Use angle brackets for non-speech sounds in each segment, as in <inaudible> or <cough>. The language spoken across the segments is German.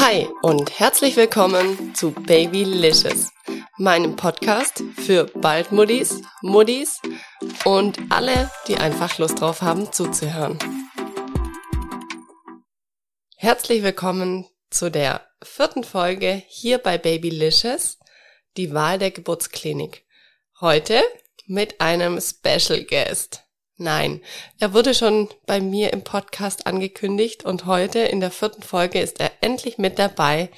Hi und herzlich willkommen zu Babylicious, meinem Podcast für Baldmuddis, Muddis und alle, die einfach Lust drauf haben zuzuhören. Herzlich willkommen zu der vierten Folge hier bei Babylicious, die Wahl der Geburtsklinik. Heute mit einem Special Guest. Nein, er wurde schon bei mir im Podcast angekündigt und heute in der vierten Folge ist er endlich mit dabei.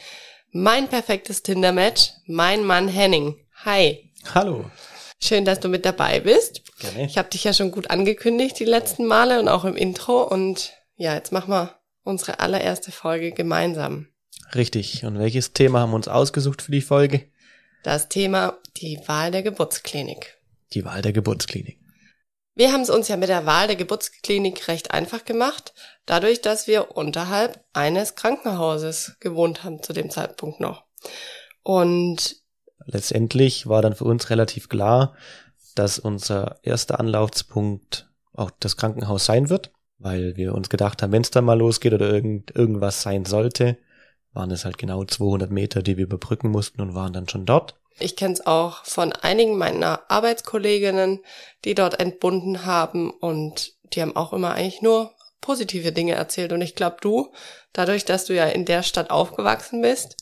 Mein perfektes Tinder-Match, mein Mann Henning. Hi. Hallo. Schön, dass du mit dabei bist. Gerne. Ich habe dich ja schon gut angekündigt die letzten Male und auch im Intro und ja, jetzt machen wir unsere allererste Folge gemeinsam. Richtig. Und welches Thema haben wir uns ausgesucht für die Folge? Das Thema die Wahl der Geburtsklinik. Die Wahl der Geburtsklinik. Wir haben es uns ja mit der Wahl der Geburtsklinik recht einfach gemacht, dadurch, dass wir unterhalb eines Krankenhauses gewohnt haben zu dem Zeitpunkt noch. Und letztendlich war dann für uns relativ klar, dass unser erster Anlaufspunkt auch das Krankenhaus sein wird, weil wir uns gedacht haben, wenn es dann mal losgeht oder irgend, irgendwas sein sollte, waren es halt genau 200 Meter, die wir überbrücken mussten und waren dann schon dort. Ich kenne es auch von einigen meiner Arbeitskolleginnen, die dort entbunden haben und die haben auch immer eigentlich nur positive Dinge erzählt. Und ich glaube, du, dadurch, dass du ja in der Stadt aufgewachsen bist,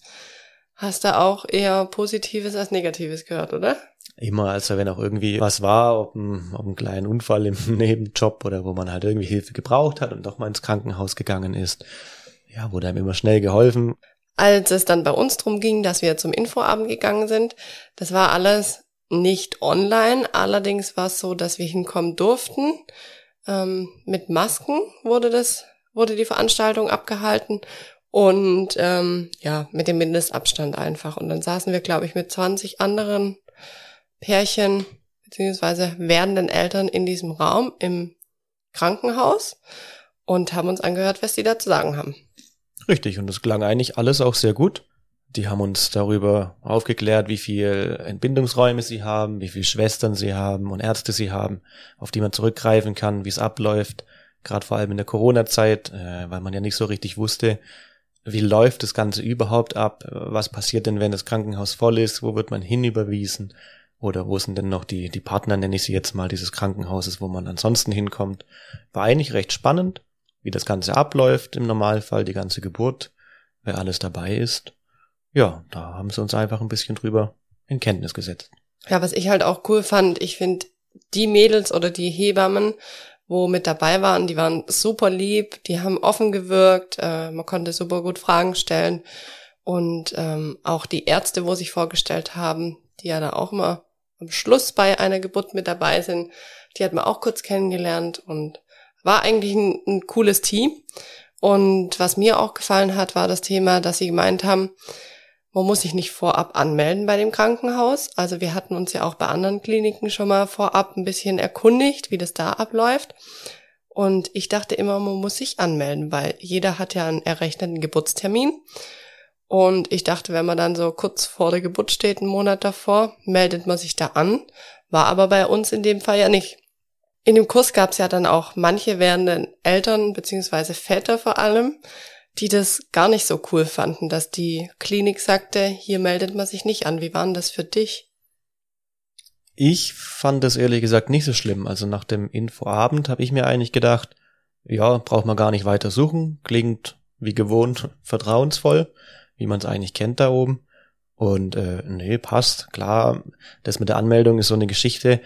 hast du auch eher Positives als Negatives gehört, oder? Immer, also wenn auch irgendwie was war, ob ein, ob ein kleiner Unfall im <laughs> Nebenjob oder wo man halt irgendwie Hilfe gebraucht hat und doch mal ins Krankenhaus gegangen ist, ja, wurde einem immer schnell geholfen. Als es dann bei uns drum ging, dass wir zum Infoabend gegangen sind, das war alles nicht online. Allerdings war es so, dass wir hinkommen durften. Ähm, mit Masken wurde das, wurde die Veranstaltung abgehalten und ähm, ja, mit dem Mindestabstand einfach. Und dann saßen wir, glaube ich, mit 20 anderen Pärchen beziehungsweise werdenden Eltern in diesem Raum im Krankenhaus und haben uns angehört, was die da zu sagen haben. Richtig, und es klang eigentlich alles auch sehr gut. Die haben uns darüber aufgeklärt, wie viel Entbindungsräume sie haben, wie viele Schwestern sie haben und Ärzte sie haben, auf die man zurückgreifen kann, wie es abläuft. Gerade vor allem in der Corona-Zeit, äh, weil man ja nicht so richtig wusste, wie läuft das Ganze überhaupt ab? Was passiert denn, wenn das Krankenhaus voll ist? Wo wird man hinüberwiesen? Oder wo sind denn noch die, die Partner, nenne ich sie jetzt mal, dieses Krankenhauses, wo man ansonsten hinkommt? War eigentlich recht spannend wie das Ganze abläuft im Normalfall, die ganze Geburt, wer alles dabei ist. Ja, da haben sie uns einfach ein bisschen drüber in Kenntnis gesetzt. Ja, was ich halt auch cool fand, ich finde, die Mädels oder die Hebammen, wo mit dabei waren, die waren super lieb, die haben offen gewirkt, äh, man konnte super gut Fragen stellen. Und ähm, auch die Ärzte, wo sich vorgestellt haben, die ja da auch immer am Schluss bei einer Geburt mit dabei sind, die hat man auch kurz kennengelernt und war eigentlich ein, ein cooles Team. Und was mir auch gefallen hat, war das Thema, dass sie gemeint haben, man muss sich nicht vorab anmelden bei dem Krankenhaus. Also wir hatten uns ja auch bei anderen Kliniken schon mal vorab ein bisschen erkundigt, wie das da abläuft. Und ich dachte immer, man muss sich anmelden, weil jeder hat ja einen errechneten Geburtstermin. Und ich dachte, wenn man dann so kurz vor der Geburt steht, einen Monat davor, meldet man sich da an. War aber bei uns in dem Fall ja nicht. In dem Kurs gab es ja dann auch manche werdenden Eltern beziehungsweise Väter vor allem, die das gar nicht so cool fanden, dass die Klinik sagte, hier meldet man sich nicht an. Wie war denn das für dich? Ich fand das ehrlich gesagt nicht so schlimm. Also nach dem Infoabend habe ich mir eigentlich gedacht, ja, braucht man gar nicht weiter suchen, klingt wie gewohnt vertrauensvoll, wie man es eigentlich kennt da oben. Und äh, nee, passt, klar, das mit der Anmeldung ist so eine Geschichte.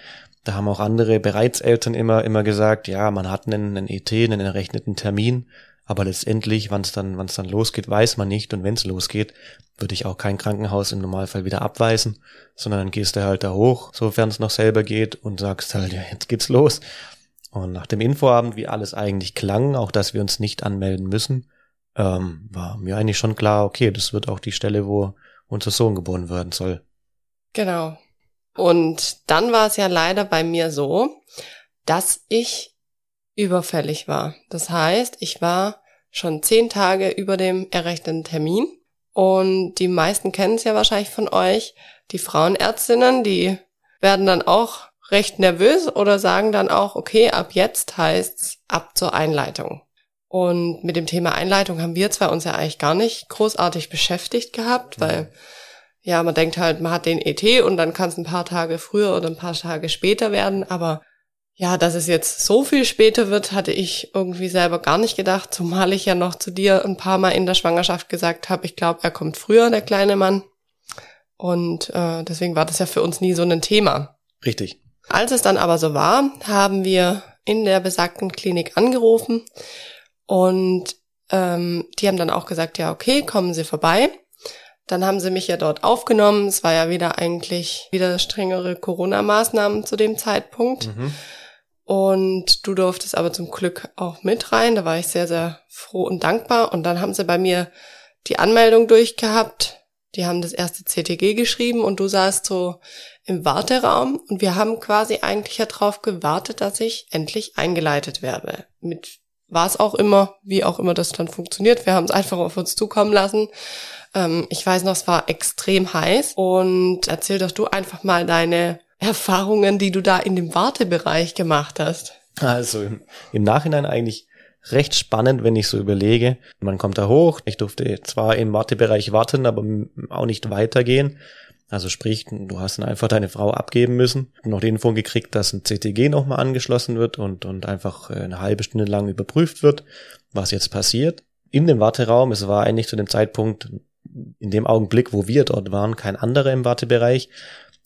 Da haben auch andere Bereitseltern immer, immer gesagt, ja, man hat einen, einen ET, einen errechneten Termin, aber letztendlich, wann es dann, wann es dann losgeht, weiß man nicht. Und wenn es losgeht, würde ich auch kein Krankenhaus im Normalfall wieder abweisen, sondern dann gehst du halt da hoch, sofern es noch selber geht und sagst halt, ja, jetzt geht's los. Und nach dem Infoabend, wie alles eigentlich klang, auch dass wir uns nicht anmelden müssen, ähm, war mir eigentlich schon klar, okay, das wird auch die Stelle, wo unser Sohn geboren werden soll. Genau. Und dann war es ja leider bei mir so, dass ich überfällig war. Das heißt, ich war schon zehn Tage über dem errechneten Termin. Und die meisten kennen es ja wahrscheinlich von euch. Die Frauenärztinnen, die werden dann auch recht nervös oder sagen dann auch, okay, ab jetzt heißt's ab zur Einleitung. Und mit dem Thema Einleitung haben wir zwei uns ja eigentlich gar nicht großartig beschäftigt gehabt, weil ja, man denkt halt, man hat den ET und dann kann es ein paar Tage früher oder ein paar Tage später werden, aber ja, dass es jetzt so viel später wird, hatte ich irgendwie selber gar nicht gedacht, zumal ich ja noch zu dir ein paar Mal in der Schwangerschaft gesagt habe, ich glaube, er kommt früher, der kleine Mann. Und äh, deswegen war das ja für uns nie so ein Thema. Richtig. Als es dann aber so war, haben wir in der besagten Klinik angerufen und ähm, die haben dann auch gesagt, ja, okay, kommen Sie vorbei. Dann haben sie mich ja dort aufgenommen. Es war ja wieder eigentlich wieder strengere Corona-Maßnahmen zu dem Zeitpunkt. Mhm. Und du durftest aber zum Glück auch mit rein. Da war ich sehr, sehr froh und dankbar. Und dann haben sie bei mir die Anmeldung durchgehabt. Die haben das erste CTG geschrieben und du saßt so im Warteraum und wir haben quasi eigentlich ja drauf gewartet, dass ich endlich eingeleitet werde. Mit was auch immer, wie auch immer das dann funktioniert. Wir haben es einfach auf uns zukommen lassen. Ähm, ich weiß noch, es war extrem heiß und erzähl doch du einfach mal deine Erfahrungen, die du da in dem Wartebereich gemacht hast. Also im, im Nachhinein eigentlich recht spannend, wenn ich so überlege. Man kommt da hoch. Ich durfte zwar im Wartebereich warten, aber auch nicht weitergehen. Also sprich, du hast dann einfach deine Frau abgeben müssen, noch die Info gekriegt, dass ein CTG nochmal angeschlossen wird und, und einfach äh, eine halbe Stunde lang überprüft wird, was jetzt passiert. In dem Warteraum, es war eigentlich zu dem Zeitpunkt, in dem Augenblick, wo wir dort waren, kein anderer im Wartebereich,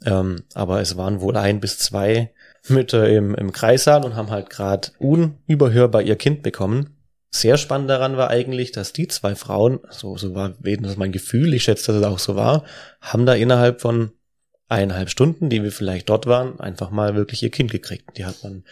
ähm, aber es waren wohl ein bis zwei Mütter im, im Kreissaal und haben halt gerade unüberhörbar ihr Kind bekommen. Sehr spannend daran war eigentlich, dass die zwei Frauen, so, so war das mein Gefühl, ich schätze, dass es auch so war, haben da innerhalb von eineinhalb Stunden, die wir vielleicht dort waren, einfach mal wirklich ihr Kind gekriegt. Die hat man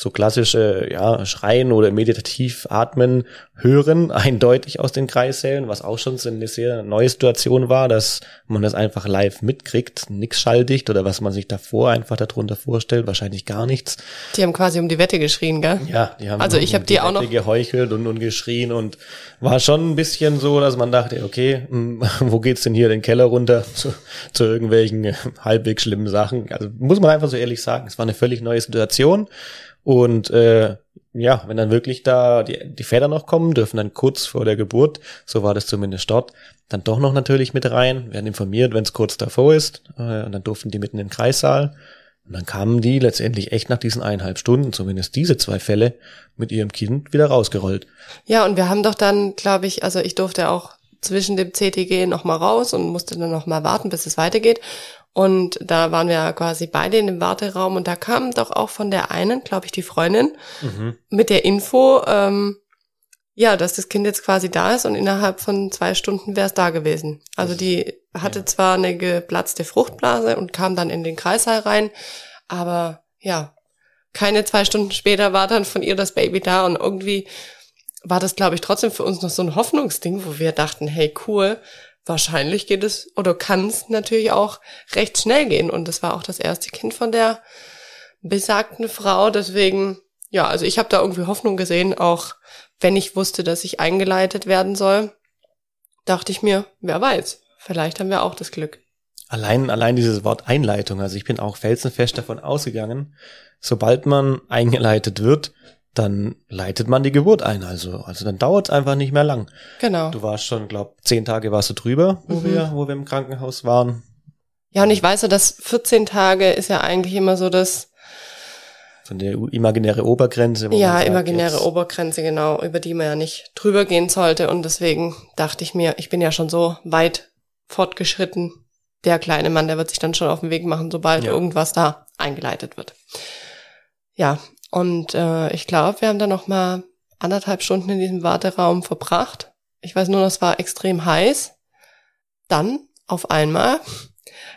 so klassische, ja, Schreien oder meditativ atmen hören, <laughs> eindeutig aus den Kreissälen, was auch schon so eine sehr neue Situation war, dass man das einfach live mitkriegt, nix schalldicht oder was man sich davor einfach darunter vorstellt, wahrscheinlich gar nichts. Die haben quasi um die Wette geschrien, gell? Ja, die haben also ich um habe die, auch Wette noch geheuchelt und, und geschrien und war schon ein bisschen so, dass man dachte, okay, hm, <laughs> wo geht's denn hier den Keller runter <laughs> zu, zu irgendwelchen halbwegs schlimmen Sachen? Also muss man einfach so ehrlich sagen, es war eine völlig neue Situation. Und äh, ja, wenn dann wirklich da die, die Väter noch kommen, dürfen dann kurz vor der Geburt, so war das zumindest dort, dann doch noch natürlich mit rein, werden informiert, wenn es kurz davor ist. Äh, und dann durften die mitten in den Kreissaal. Und dann kamen die letztendlich echt nach diesen eineinhalb Stunden, zumindest diese zwei Fälle, mit ihrem Kind wieder rausgerollt. Ja, und wir haben doch dann, glaube ich, also ich durfte auch zwischen dem CTG noch mal raus und musste dann noch mal warten, bis es weitergeht. Und da waren wir quasi beide in dem Warteraum und da kam doch auch von der einen, glaube ich, die Freundin mhm. mit der Info, ähm, ja, dass das Kind jetzt quasi da ist und innerhalb von zwei Stunden wäre es da gewesen. Also die hatte ja. zwar eine geplatzte Fruchtblase und kam dann in den Kreißsaal rein, aber ja, keine zwei Stunden später war dann von ihr das Baby da und irgendwie war das, glaube ich, trotzdem für uns noch so ein Hoffnungsding, wo wir dachten, hey, cool, wahrscheinlich geht es oder kann es natürlich auch recht schnell gehen. Und das war auch das erste Kind von der besagten Frau. Deswegen, ja, also ich habe da irgendwie Hoffnung gesehen, auch wenn ich wusste, dass ich eingeleitet werden soll, dachte ich mir, wer weiß, vielleicht haben wir auch das Glück. Allein, allein dieses Wort Einleitung. Also ich bin auch felsenfest davon ausgegangen, sobald man eingeleitet wird, dann leitet man die Geburt ein. Also, also dann dauert es einfach nicht mehr lang. Genau. Du warst schon, glaub, zehn Tage warst du drüber, wo mhm. wir, wo wir im Krankenhaus waren. Ja, und ich weiß ja, dass 14 Tage ist ja eigentlich immer so das. So eine imaginäre Obergrenze. Ja, sagt, imaginäre jetzt. Obergrenze, genau, über die man ja nicht drüber gehen sollte. Und deswegen dachte ich mir, ich bin ja schon so weit fortgeschritten. Der kleine Mann, der wird sich dann schon auf den Weg machen, sobald ja. irgendwas da eingeleitet wird. Ja, und äh, ich glaube, wir haben dann noch mal anderthalb Stunden in diesem Warteraum verbracht. Ich weiß nur, das war extrem heiß. Dann auf einmal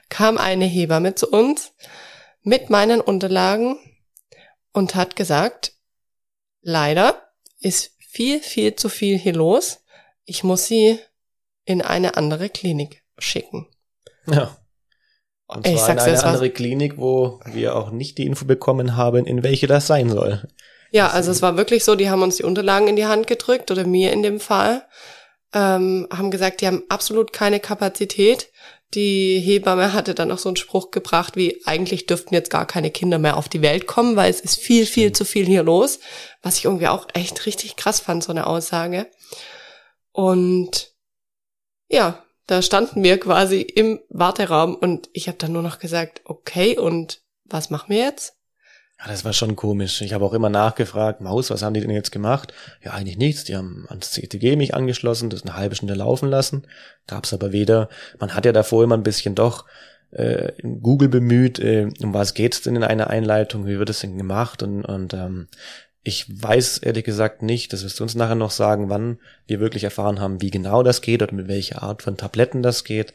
kam eine Hebamme zu uns mit meinen Unterlagen und hat gesagt, leider ist viel, viel zu viel hier los. Ich muss sie in eine andere Klinik schicken. Ja. Und zwar ich in eine andere was. Klinik, wo wir auch nicht die Info bekommen haben, in welche das sein soll. Ja, also es war wirklich so, die haben uns die Unterlagen in die Hand gedrückt oder mir in dem Fall, ähm, haben gesagt, die haben absolut keine Kapazität, Die Hebamme hatte dann noch so einen Spruch gebracht, wie eigentlich dürften jetzt gar keine Kinder mehr auf die Welt kommen, weil es ist viel, viel zu viel hier los. Was ich irgendwie auch echt richtig krass fand, so eine Aussage. Und ja, da standen wir quasi im Warteraum und ich habe dann nur noch gesagt, okay, und was machen wir jetzt? Ja, das war schon komisch. Ich habe auch immer nachgefragt, Maus, was haben die denn jetzt gemacht? Ja, eigentlich nichts. Die haben ans CTG mich angeschlossen, das eine halbe Stunde laufen lassen. Gab's aber weder. Man hat ja davor immer ein bisschen doch äh, Google bemüht, äh, um was geht's denn in einer Einleitung, wie wird es denn gemacht und, und ähm, ich weiß ehrlich gesagt nicht, das wirst du uns nachher noch sagen, wann wir wirklich erfahren haben, wie genau das geht oder mit welcher Art von Tabletten das geht.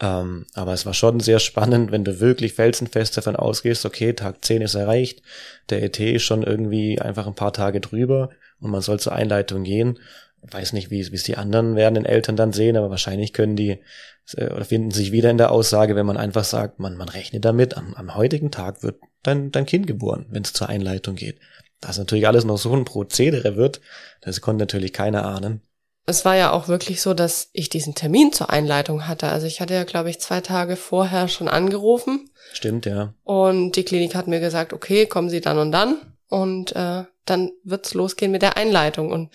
Ähm, aber es war schon sehr spannend, wenn du wirklich felsenfest davon ausgehst, okay, Tag 10 ist erreicht, der ET ist schon irgendwie einfach ein paar Tage drüber und man soll zur Einleitung gehen. Weiß nicht, wie es die anderen werdenden Eltern dann sehen, aber wahrscheinlich können die äh, oder finden sich wieder in der Aussage, wenn man einfach sagt, man, man rechnet damit, am, am heutigen Tag wird dein, dein Kind geboren, wenn es zur Einleitung geht. Das natürlich alles noch so ein Prozedere wird, das konnte natürlich keiner ahnen es war ja auch wirklich so, dass ich diesen Termin zur Einleitung hatte. Also ich hatte ja, glaube ich, zwei Tage vorher schon angerufen. Stimmt, ja. Und die Klinik hat mir gesagt, okay, kommen Sie dann und dann. Und äh, dann wird's losgehen mit der Einleitung. Und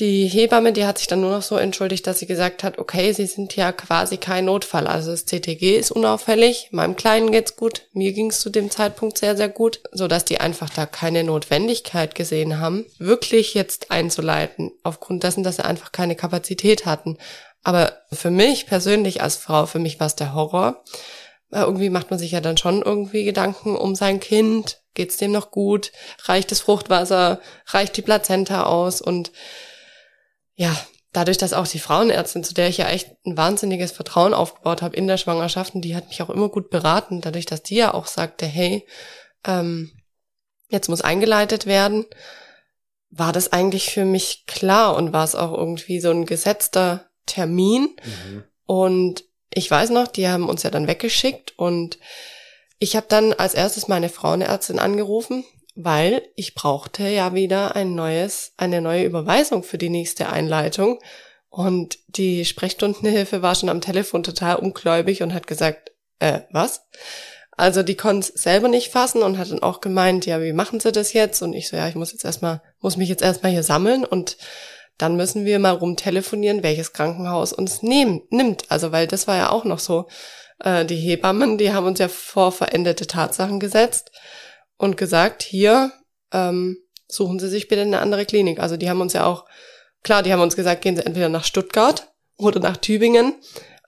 die Hebamme, die hat sich dann nur noch so entschuldigt, dass sie gesagt hat, okay, sie sind ja quasi kein Notfall. Also das CTG ist unauffällig, meinem Kleinen geht's gut, mir ging's zu dem Zeitpunkt sehr, sehr gut, so dass die einfach da keine Notwendigkeit gesehen haben, wirklich jetzt einzuleiten, aufgrund dessen, dass sie einfach keine Kapazität hatten. Aber für mich persönlich als Frau, für mich war es der Horror. Weil irgendwie macht man sich ja dann schon irgendwie Gedanken um sein Kind. Geht's dem noch gut? Reicht das Fruchtwasser? Reicht die Plazenta aus? Und ja, dadurch, dass auch die Frauenärztin, zu der ich ja echt ein wahnsinniges Vertrauen aufgebaut habe in der Schwangerschaft, und die hat mich auch immer gut beraten, dadurch, dass die ja auch sagte, hey, ähm, jetzt muss eingeleitet werden, war das eigentlich für mich klar und war es auch irgendwie so ein gesetzter Termin. Mhm. Und ich weiß noch, die haben uns ja dann weggeschickt und ich habe dann als erstes meine Frauenärztin angerufen, weil ich brauchte ja wieder ein neues, eine neue Überweisung für die nächste Einleitung. Und die Sprechstundenhilfe war schon am Telefon total ungläubig und hat gesagt, äh, was? Also die konnte es selber nicht fassen und hat dann auch gemeint, ja, wie machen sie das jetzt? Und ich so, ja, ich muss jetzt erstmal, muss mich jetzt erstmal hier sammeln und dann müssen wir mal rumtelefonieren, welches Krankenhaus uns nehm, nimmt. Also, weil das war ja auch noch so. Äh, die Hebammen, die haben uns ja vor verendete Tatsachen gesetzt und gesagt, hier ähm, suchen Sie sich bitte eine andere Klinik. Also die haben uns ja auch, klar, die haben uns gesagt, gehen Sie entweder nach Stuttgart oder nach Tübingen,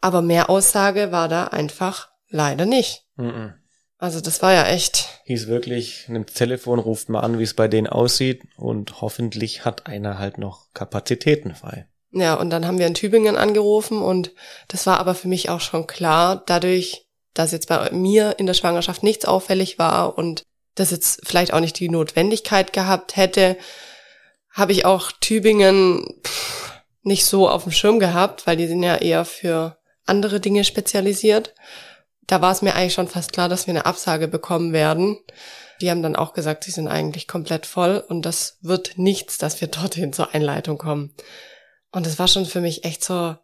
aber mehr Aussage war da einfach leider nicht. Mhm. Also das war ja echt. Hieß wirklich, nimmt das Telefon, ruft mal an, wie es bei denen aussieht und hoffentlich hat einer halt noch Kapazitäten frei. Ja, und dann haben wir in Tübingen angerufen und das war aber für mich auch schon klar, dadurch, dass jetzt bei mir in der Schwangerschaft nichts auffällig war und das jetzt vielleicht auch nicht die Notwendigkeit gehabt hätte, habe ich auch Tübingen nicht so auf dem Schirm gehabt, weil die sind ja eher für andere Dinge spezialisiert. Da war es mir eigentlich schon fast klar, dass wir eine Absage bekommen werden. Die haben dann auch gesagt, sie sind eigentlich komplett voll und das wird nichts, dass wir <laughs> dorthin zur Einleitung kommen. Und das war schon für mich echt so,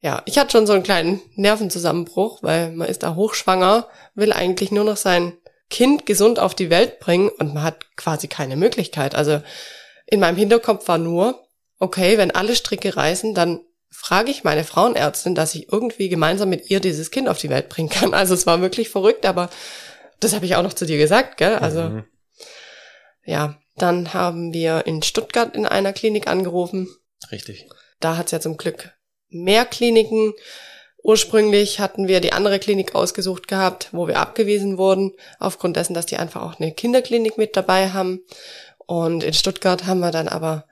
ja, ich hatte schon so einen kleinen Nervenzusammenbruch, weil man ist da hochschwanger, will eigentlich nur noch sein Kind gesund auf die Welt bringen und man hat quasi keine Möglichkeit. Also in meinem Hinterkopf war nur, okay, wenn alle Stricke reißen, dann frage ich meine Frauenärztin, dass ich irgendwie gemeinsam mit ihr dieses Kind auf die Welt bringen kann. <laughs> Also es war wirklich verrückt, aber das habe ich auch noch zu dir gesagt, gell? Also mhm. ja, dann haben wir in Stuttgart in einer Klinik angerufen. Richtig. Da hat es ja zum Glück mehr Kliniken. Ursprünglich hatten wir die andere Klinik ausgesucht gehabt, wo wir abgewiesen wurden, aufgrund dessen, dass die einfach auch eine Kinderklinik mit dabei haben. Und in Stuttgart haben wir dann aber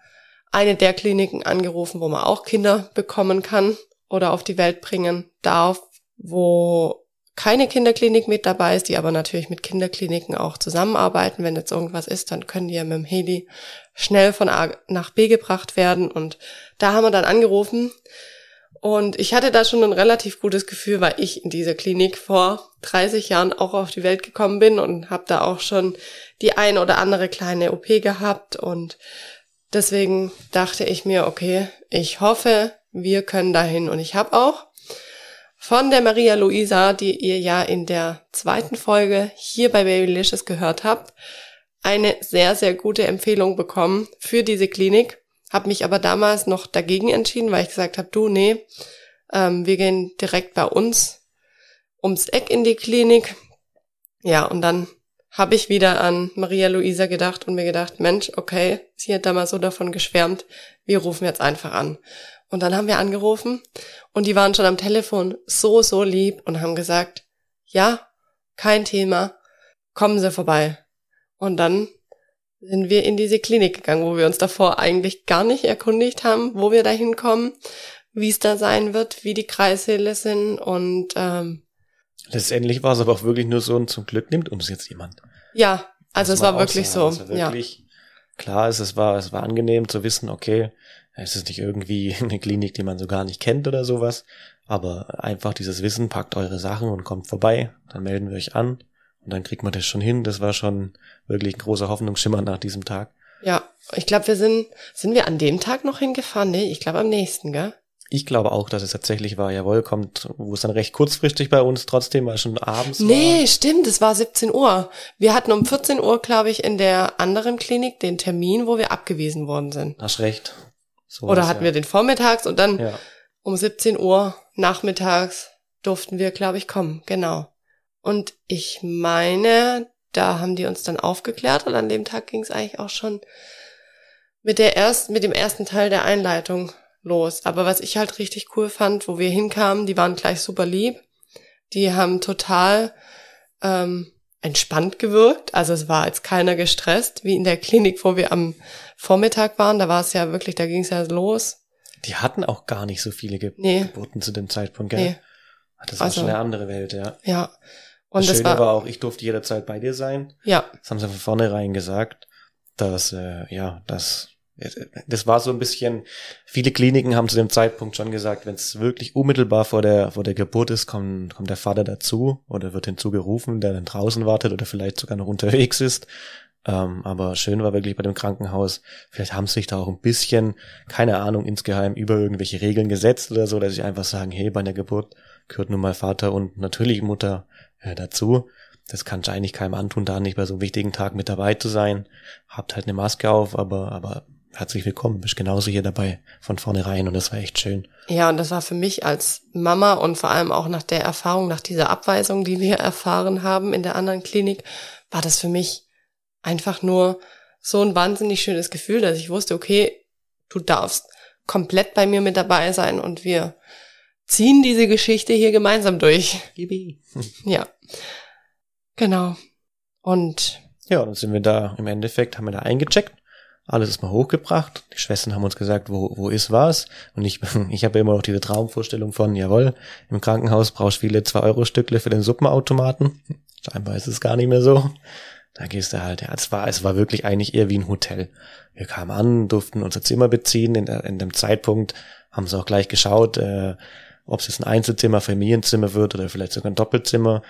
eine der Kliniken angerufen, wo man auch Kinder bekommen kann oder auf die Welt bringen darf, wo keine Kinderklinik mit dabei ist, die aber natürlich mit Kinderkliniken auch zusammenarbeiten. Wenn jetzt irgendwas ist, dann können die ja mit dem Heli schnell von A nach B gebracht werden. Und da haben wir dann angerufen und ich hatte da schon ein relativ gutes Gefühl, weil ich in dieser Klinik vor 30 Jahren auch auf die Welt gekommen bin und habe da auch schon die ein oder andere kleine OP gehabt. Und deswegen dachte ich mir, okay, ich hoffe, wir können dahin. Und ich habe auch von der Maria Luisa, die ihr ja in der zweiten Folge hier bei Babylicious gehört habt, eine sehr, sehr gute Empfehlung bekommen für diese Klinik. Hab mich aber damals noch dagegen entschieden, weil ich gesagt habe, du, nee, ähm, wir gehen direkt bei uns ums Eck in die Klinik. Ja, und dann habe ich wieder an Maria Luisa gedacht und mir gedacht, Mensch, okay, sie hat damals so davon geschwärmt, wir rufen jetzt einfach an. Und dann haben wir angerufen und die waren schon am Telefon so, so lieb und haben gesagt, ja, kein Thema, kommen Sie vorbei. Und dann sind wir in diese Klinik gegangen, wo wir uns davor eigentlich gar nicht erkundigt haben, wo wir da hinkommen, wie es da sein wird, wie die Kreissäle sind und ähm, Letztendlich war es aber auch wirklich nur so, und zum Glück nimmt uns jetzt jemand. Ja, also es war wirklich so. Also wirklich, ja. Klar ist, es war, es war angenehm zu wissen, okay, es ist nicht irgendwie <laughs> eine Klinik, die man so gar nicht kennt oder sowas, aber einfach dieses Wissen, packt eure Sachen und kommt vorbei, dann melden wir euch an und dann kriegt man das schon hin. Das war schon wirklich ein großer Hoffnungsschimmer nach diesem Tag. Ja, ich glaube, wir sind, sind wir an dem Tag noch hingefahren? Nee, ich glaube am nächsten, gell? Ich glaube auch, dass es tatsächlich war, jawohl, kommt, wo es dann recht kurzfristig bei uns trotzdem, weil schon abends Nee, war. stimmt, es war 17 Uhr. Wir hatten um 14 Uhr, glaube ich, in der anderen Klinik den Termin, wo wir abgewiesen worden sind. Hast recht. So Oder hatten ja. wir den vormittags und dann ja. um 17 Uhr nachmittags durften wir, glaube ich, kommen. Genau. Und ich meine, da haben die uns dann aufgeklärt und an dem Tag ging es eigentlich auch schon mit der ersten, mit dem ersten Teil der Einleitung los. Aber was ich halt richtig cool fand, wo wir hinkamen, die waren gleich super lieb. Die haben total ähm, entspannt gewirkt. Also es war jetzt keiner gestresst, wie in der Klinik, wo wir am Vormittag waren. Da war es ja wirklich, da ging es ja los. Die hatten auch gar nicht so viele Ge nee. Geburten zu dem Zeitpunkt, gell? Nee. Das war also, schon eine andere Welt, ja. Ja. Und das, das Schöne war, war auch, ich durfte jederzeit bei dir sein. Ja. Das haben sie von vornherein gesagt, dass, äh, ja, dass das war so ein bisschen, viele Kliniken haben zu dem Zeitpunkt schon gesagt, wenn es wirklich unmittelbar vor der, vor der Geburt ist, kommt, kommt der Vater dazu oder wird hinzugerufen, der dann draußen wartet oder vielleicht sogar noch unterwegs ist. Ähm, aber schön war wirklich bei dem Krankenhaus, vielleicht haben sie sich da auch ein bisschen, keine Ahnung, insgeheim über irgendwelche Regeln gesetzt oder so, dass sie einfach sagen, hey, bei der Geburt gehört nun mal Vater und natürlich Mutter äh, dazu. Das kann eigentlich keinem antun, da nicht bei so einem wichtigen Tag mit dabei zu sein. Habt halt eine Maske auf, aber, aber herzlich willkommen, bist genauso hier dabei von vornherein und das war echt schön. Ja, und das war für mich als Mama und vor allem auch nach der Erfahrung, nach dieser Abweisung, die wir erfahren haben in der anderen Klinik, war das für mich einfach nur so ein wahnsinnig schönes Gefühl, dass ich wusste, okay, du darfst komplett bei mir mit dabei sein und wir ziehen diese Geschichte hier gemeinsam durch. Gibi. <laughs> Ja. Genau. Und ja, dann sind wir da im Endeffekt, haben wir da eingecheckt alles ist mal hochgebracht. Die Schwestern haben uns gesagt, wo, wo ist was? Und ich, <laughs> ich habe immer noch diese Traumvorstellung von, jawohl, im Krankenhaus brauchst du viele 2-Euro-Stückle für den Suppenautomaten. <laughs> Scheinbar ist es gar nicht mehr so. Da gehst du halt, ja, es war, es war wirklich eigentlich eher wie ein Hotel. Wir kamen an, durften unser Zimmer beziehen. In, in dem Zeitpunkt haben sie auch gleich geschaut, äh, ob es jetzt ein Einzelzimmer, Familienzimmer wird oder vielleicht sogar ein Doppelzimmer.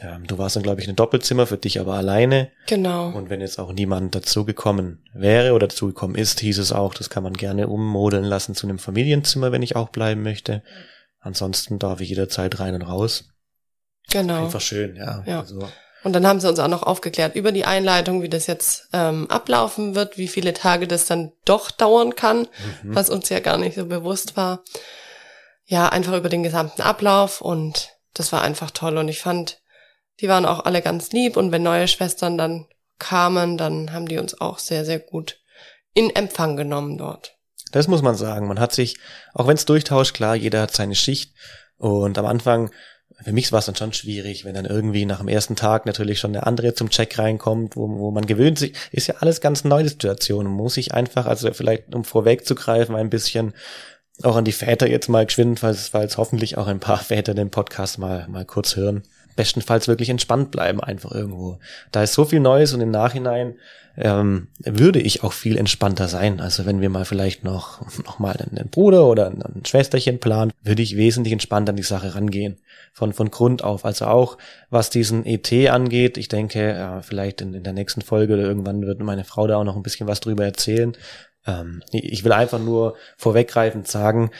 Ähm, du warst dann, glaube ich, in ein Doppelzimmer für dich aber alleine. Genau. Und wenn jetzt auch niemand dazugekommen wäre oder dazugekommen ist, hieß es auch, das kann man gerne ummodeln lassen zu einem Familienzimmer, wenn ich auch bleiben möchte. Ansonsten darf ich jederzeit rein und raus. Genau. Einfach schön, ja. ja. Also. Und dann haben sie uns auch noch aufgeklärt über die Einleitung, wie das jetzt ähm, ablaufen wird, wie viele Tage das dann doch dauern kann, mhm. was uns ja gar nicht so bewusst war. Ja, einfach über den gesamten Ablauf und das war einfach toll und ich fand, die waren auch alle ganz lieb und wenn neue Schwestern dann kamen, dann haben die uns auch sehr, sehr gut in Empfang genommen dort. Das muss man sagen. Man hat sich, auch wenn es durchtauscht, klar, jeder hat seine Schicht. Und am Anfang, für mich war es dann schon schwierig, wenn dann irgendwie nach dem ersten Tag natürlich schon der andere zum Check reinkommt, wo, wo man gewöhnt sich, ist ja alles ganz neue Situation. Man muss sich einfach, also vielleicht um vorwegzugreifen, ein bisschen auch an die Väter jetzt mal geschwind, falls, falls hoffentlich auch ein paar <laughs> Väter den Podcast mal, mal kurz hören bestenfalls wirklich entspannt bleiben einfach irgendwo. Da ist so viel Neues und im Nachhinein ähm, würde ich auch viel entspannter sein. Also wenn wir mal vielleicht noch, <laughs> noch mal einen Bruder oder ein Schwesterchen planen, würde ich wesentlich entspannter an die Sache rangehen. Von, von Grund auf. Also auch was diesen ET angeht, ich denke, ja, vielleicht in, in der nächsten Folge oder irgendwann wird meine Frau da auch noch ein bisschen was drüber erzählen. Ähm, ich will einfach nur vorweggreifend sagen,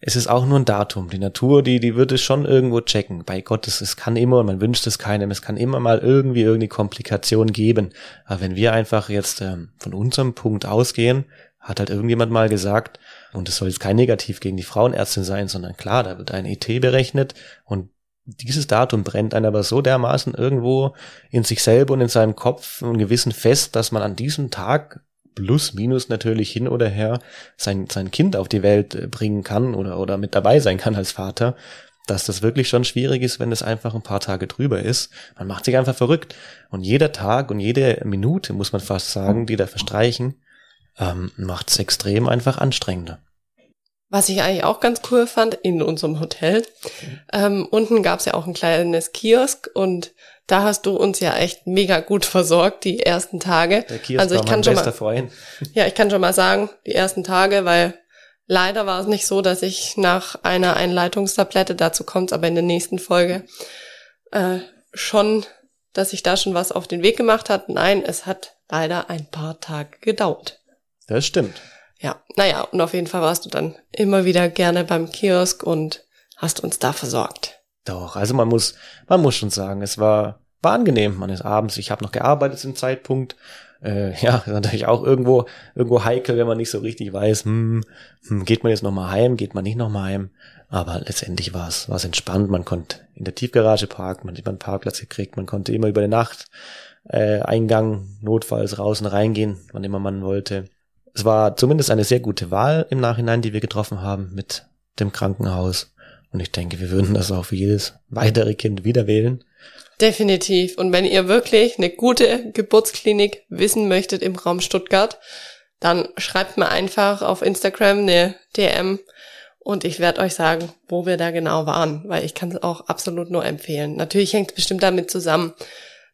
es ist auch nur ein Datum. Die Natur, die, die wird es schon irgendwo checken. Bei Gott, es, es kann immer, man wünscht es keinem, es kann immer mal irgendwie irgendeine Komplikation geben. Aber wenn wir einfach jetzt ähm, von unserem Punkt ausgehen, hat halt irgendjemand mal gesagt, und es soll jetzt kein Negativ gegen die Frauenärztin sein, sondern klar, da wird ein ET berechnet und dieses Datum brennt einen aber so dermaßen irgendwo in sich selber und in seinem Kopf und Gewissen fest, dass man an diesem Tag plus minus natürlich hin oder her sein, sein Kind auf die Welt äh, bringen kann oder, oder mit dabei sein kann als Vater, dass das wirklich schon schwierig ist, wenn es einfach ein paar Tage drüber ist. Man macht sich einfach verrückt. Und jeder Tag und jede Minute, muss man fast sagen, die da verstreichen, ähm, macht es extrem einfach anstrengender. Was ich eigentlich auch ganz cool fand in unserem Hotel, ähm, unten gab es ja auch ein kleines Kiosk und da hast du uns ja echt mega gut versorgt die ersten Tage. Der Kiosk also ich war kann schon mal, Freund. Ja, ich kann schon mal sagen, die ersten Tage, weil leider war es nicht so, dass ich nach einer Einleitungstablette, dazu kommt aber in der nächsten Folge, äh, schon, dass ich da schon was auf den Weg gemacht hat. Nein, es hat leider ein paar Tage gedauert. Das stimmt. Ja, naja, und auf jeden Fall warst du dann immer wieder gerne beim Kiosk und hast uns da versorgt. Doch, also man muss, man muss schon sagen, es war, war angenehm. Man ist abends, ich habe noch gearbeitet zum Zeitpunkt. Äh, ja, ist <laughs> natürlich auch irgendwo, irgendwo heikel, wenn man nicht so richtig weiß, hm, hm, geht man jetzt nochmal heim, geht man nicht nochmal heim. Aber letztendlich war es, war es entspannt. Man konnte in der Tiefgarage parken, man hat immer einen Parkplatz gekriegt, man konnte immer über die Nacht äh, Eingang notfalls raus und reingehen, wann immer man wollte. Es war zumindest eine sehr gute Wahl im Nachhinein, die wir getroffen haben mit dem Krankenhaus. Und ich denke, wir würden das auch für jedes weitere Kind wieder wählen. Definitiv. Und wenn ihr wirklich eine gute Geburtsklinik wissen möchtet im Raum Stuttgart, dann schreibt mir einfach auf Instagram eine DM und ich werde euch sagen, wo wir da genau waren, weil ich kann es auch absolut nur empfehlen. Natürlich hängt es bestimmt damit zusammen,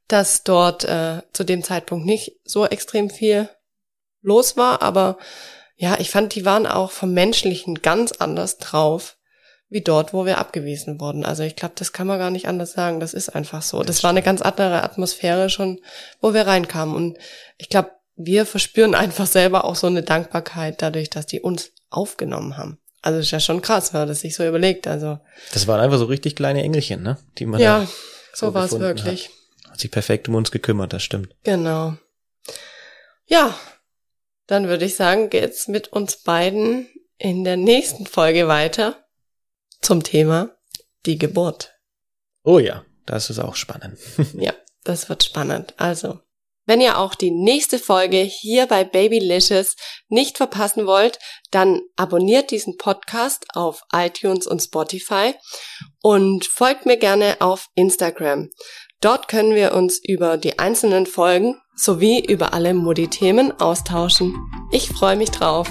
dass dort äh, zu dem Zeitpunkt nicht so extrem viel los war, aber ja, ich fand, die waren auch vom Menschlichen ganz anders drauf wie dort, wo wir abgewiesen wurden. Also ich glaube, das kann man gar nicht anders sagen. Das ist einfach so. Das war eine ganz andere Atmosphäre schon, wo wir reinkamen. Und ich glaube, wir verspüren <laughs> einfach selber auch so eine Dankbarkeit dadurch, dass die uns aufgenommen haben. Also ist ja schon krass, wenn man das sich so überlegt. Also das waren einfach so richtig kleine Engelchen, ne? Die man ja, so war es wirklich. Hat. hat sich perfekt um uns gekümmert, das stimmt. Genau. Ja, dann würde ich sagen, geht's mit uns beiden in der nächsten Folge weiter zum Thema die Geburt. Oh ja, das ist auch spannend. <laughs> ja, das wird spannend. Also, wenn ihr auch die nächste Folge hier bei Babylicious nicht verpassen wollt, dann abonniert diesen Podcast auf iTunes und Spotify und folgt mir gerne auf Instagram. Dort können wir uns über die einzelnen Folgen sowie über alle Modi-Themen austauschen. Ich freue mich drauf.